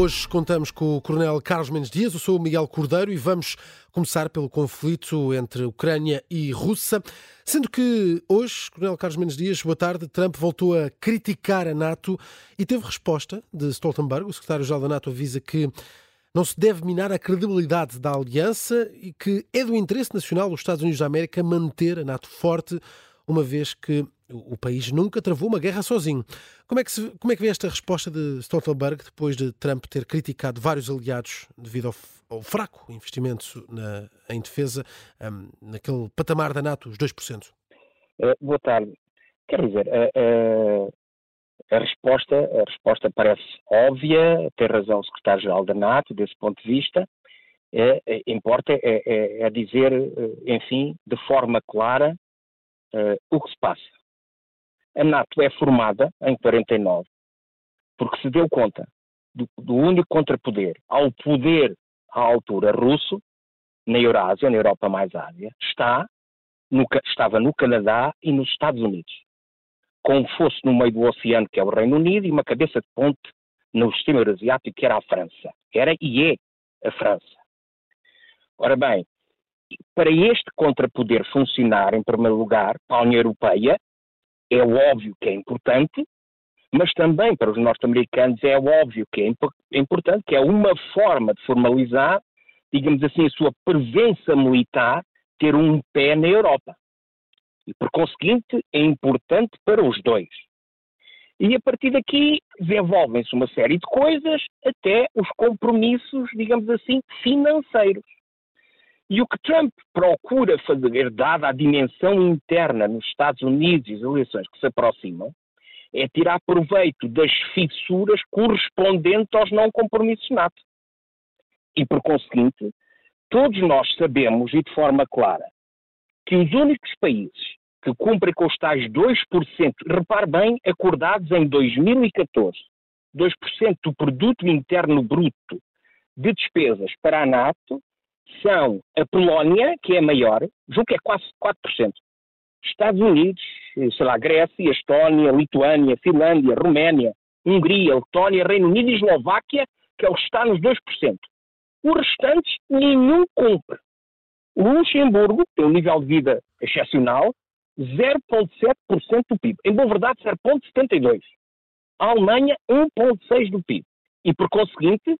Hoje contamos com o Coronel Carlos Mendes Dias, eu sou o Miguel Cordeiro e vamos começar pelo conflito entre Ucrânia e Rússia. Sendo que hoje, Coronel Carlos Mendes Dias, boa tarde, Trump voltou a criticar a NATO e teve resposta de Stoltenberg. O secretário-geral da NATO avisa que não se deve minar a credibilidade da aliança e que é do interesse nacional dos Estados Unidos da América manter a NATO forte, uma vez que o país nunca travou uma guerra sozinho. Como é que, se, como é que vê esta resposta de Stoltenberg depois de Trump ter criticado vários aliados devido ao, ao fraco investimento na, em defesa, um, naquele patamar da NATO, os 2%? Uh, eh, boa tarde. Quer dizer, uh, a resposta, a resposta parece óbvia, tem razão o secretário-geral da NATO desse ponto de vista. É, é, importa é, é, é, dizer, enfim, de forma clara uh, o que se passa. A NATO é formada em 49 porque se deu conta do, do único contrapoder ao poder à altura russo, na Eurásia, na Europa mais Ásia, está no, estava no Canadá e nos Estados Unidos. Com um no meio do oceano, que é o Reino Unido, e uma cabeça de ponte no sistema eurasiático, que era a França. Era e é a França. Ora bem, para este contrapoder funcionar, em primeiro lugar, para a União Europeia, é óbvio que é importante, mas também para os norte-americanos é óbvio que é importante, que é uma forma de formalizar, digamos assim, a sua presença militar, ter um pé na Europa. E, por conseguinte, é importante para os dois. E a partir daqui desenvolvem-se uma série de coisas, até os compromissos, digamos assim, financeiros. E o que Trump procura fazer, dada a dimensão interna nos Estados Unidos e as eleições que se aproximam, é tirar proveito das fissuras correspondentes aos não compromissos NATO. E, por conseguinte, todos nós sabemos, e de forma clara, que os únicos países que cumprem com os tais 2%, repare bem, acordados em 2014, 2% do produto interno bruto de despesas para a NATO, são a Polónia, que é maior, julgo que é quase 4%. Estados Unidos, sei lá, Grécia, Estónia, Lituânia, Finlândia, Roménia, Hungria, Letónia, Reino Unido e Eslováquia, que é o que está nos 2%. Os restantes, nenhum cumpre. O Luxemburgo tem um nível de vida excepcional, 0,7% do PIB. Em boa verdade, 0,72%. A Alemanha, 1,6% do PIB. E, por conseguinte,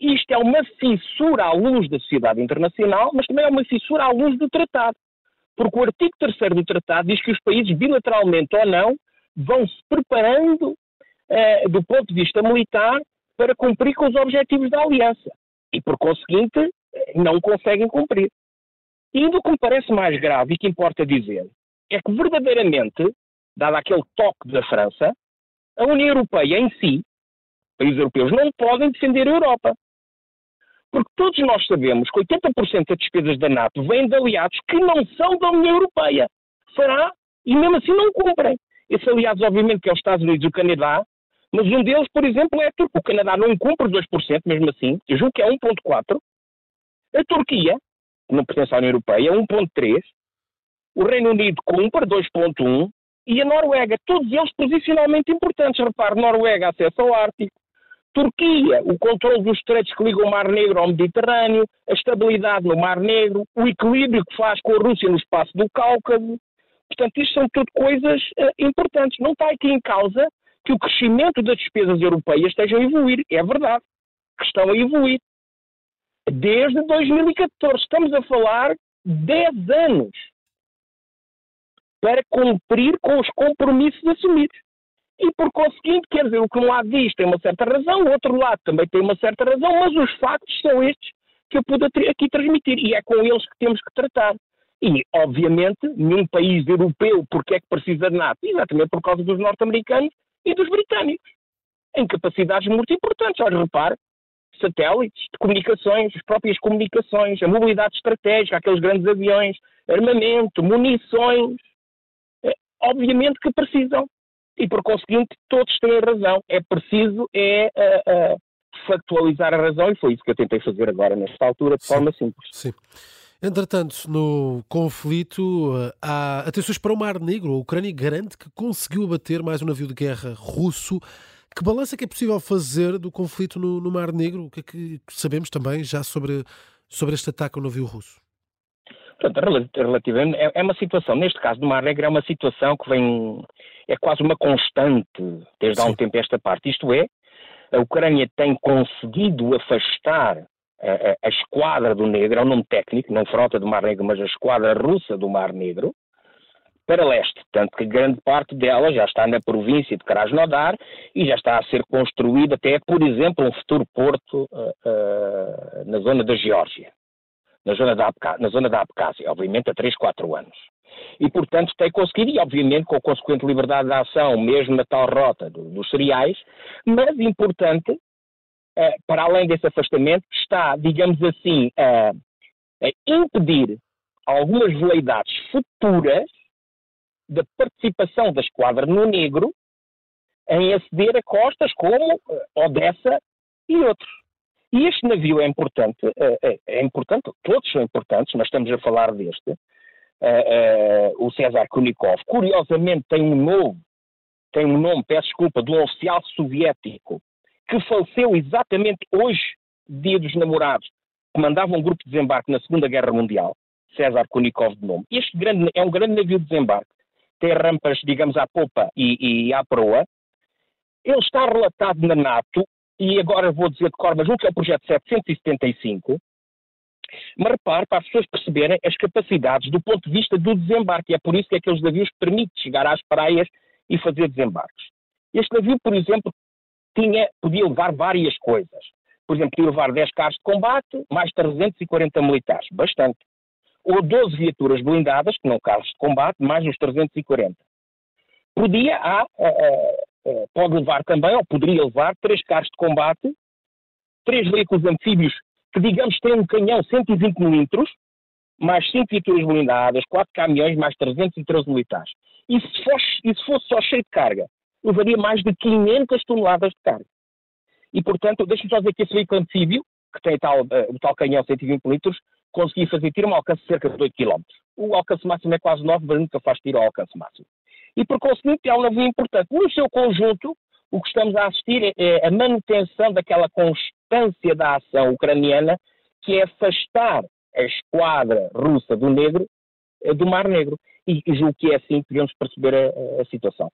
isto é uma fissura à luz da sociedade internacional, mas também é uma fissura à luz do tratado. Porque o artigo 3 do tratado diz que os países, bilateralmente ou não, vão se preparando eh, do ponto de vista militar para cumprir com os objetivos da aliança. E, por conseguinte, não conseguem cumprir. E o que me parece mais grave e que importa dizer é que, verdadeiramente, dado aquele toque da França, a União Europeia em si, países europeus, não podem defender a Europa. Porque todos nós sabemos que 80% das despesas da NATO vêm de aliados que não são da União Europeia. Fará e mesmo assim não cumprem. Esses aliados, obviamente, que é os Estados Unidos e o Canadá, mas um deles, por exemplo, é o Canadá não cumpre 2%, mesmo assim, eu julgo que é 1,4%. A Turquia, que não pertence à União Europeia, 1,3%. O Reino Unido cumpre 2,1%. E a Noruega, todos eles posicionalmente importantes. Repare, Noruega acesso ao Ártico, Turquia, o controle dos estreitos que ligam o Mar Negro ao Mediterrâneo, a estabilidade no Mar Negro, o equilíbrio que faz com a Rússia no espaço do Cáucaso. Portanto, isto são tudo coisas uh, importantes. Não está aqui em causa que o crescimento das despesas europeias esteja a evoluir. É verdade que estão a evoluir. Desde 2014. Estamos a falar 10 anos para cumprir com os compromissos assumidos. E por conseguinte, quer dizer, o que um lado diz tem uma certa razão, o outro lado também tem uma certa razão, mas os factos são estes que eu pude aqui transmitir e é com eles que temos que tratar. E, obviamente, nenhum país europeu, porque é que precisa de NATO? Exatamente por causa dos norte-americanos e dos britânicos, em capacidades muito importantes. Olha, repare, satélites de comunicações, as próprias comunicações, a mobilidade estratégica, aqueles grandes aviões, armamento, munições, é, obviamente que precisam e, por conseguinte, todos têm razão. É preciso é, uh, uh, factualizar a razão e foi isso que eu tentei fazer agora, nesta altura, de sim, forma simples. Sim. Entretanto, no conflito, há atenções para o Mar Negro. A Ucrânia garante que conseguiu abater mais um navio de guerra russo Que balanço é que é possível fazer do conflito no, no Mar Negro? O que é que sabemos também já sobre, sobre este ataque ao navio russo? Portanto, relativamente, é, é uma situação, neste caso do Mar Negro, é uma situação que vem, é quase uma constante desde Sim. há um tempo esta parte. Isto é, a Ucrânia tem conseguido afastar a, a, a, esquadra do Negro, é um nome técnico, não frota do Mar Negro, mas a esquadra russa do Mar Negro, para leste, tanto que grande parte dela já está na província de Krasnodar e já está a ser construído até, por exemplo, um futuro porto uh, uh, na zona da Geórgia, na zona da, na zona da Abkhazia, obviamente há 3, 4 anos. E, portanto, tem conseguido, e obviamente com a consequente liberdade de ação, mesmo na tal rota do, dos cereais, mas importante, uh, para além desse afastamento, está, digamos assim, a impedir algumas veleidades futuras da participação da esquadra no Negro em aceder a costas como eh, Odessa e outros. E este navio é importante, é, é importante, todos são importantes, mas estamos a falar deste, uh, uh, o César Kunikov. Curiosamente tem um novo, tem um nome, peço desculpa, de um oficial soviético que faleceu exatamente hoje, dia dos namorados, que mandava um grupo de desembarque na Segunda Guerra Mundial, César Kunikov de nome. Este grande, é um grande navio de desembarque tem rampas, digamos, à popa e, e à proa. Ele está relatado na NATO, e agora vou dizer de cor, mas que é o projeto 775, mas repare, para as pessoas perceberem as capacidades do ponto de vista do desembarque. É por isso que aqueles navios permitem chegar às praias e fazer desembarques. Este navio, por exemplo, tinha, podia levar várias coisas. Por exemplo, podia levar 10 carros de combate, mais 340 militares. Bastante ou 12 viaturas blindadas, que não carros de combate, mais os 340. Por dia há, uh, uh, pode levar também, ou poderia levar, três carros de combate, três veículos anfíbios que, digamos, têm um canhão 120 milímetros, mais 5 viaturas blindadas, 4 caminhões, mais 313 militares. E se, fosse, e se fosse só cheio de carga, levaria mais de 500 toneladas de carga. E, portanto, deixe-me só dizer que esse veículo anfíbio, que tem tal, uh, o tal canhão 120 litros, consegui fazer tiro a um alcance de cerca de 8 km. O alcance máximo é quase 9, mas nunca faz tiro ao alcance máximo. E por conseguinte é um navio importante. No seu conjunto, o que estamos a assistir é a manutenção daquela constância da ação ucraniana, que é afastar a esquadra russa do Negro eh, do Mar Negro. E, julgo que é assim que devemos perceber a, a situação.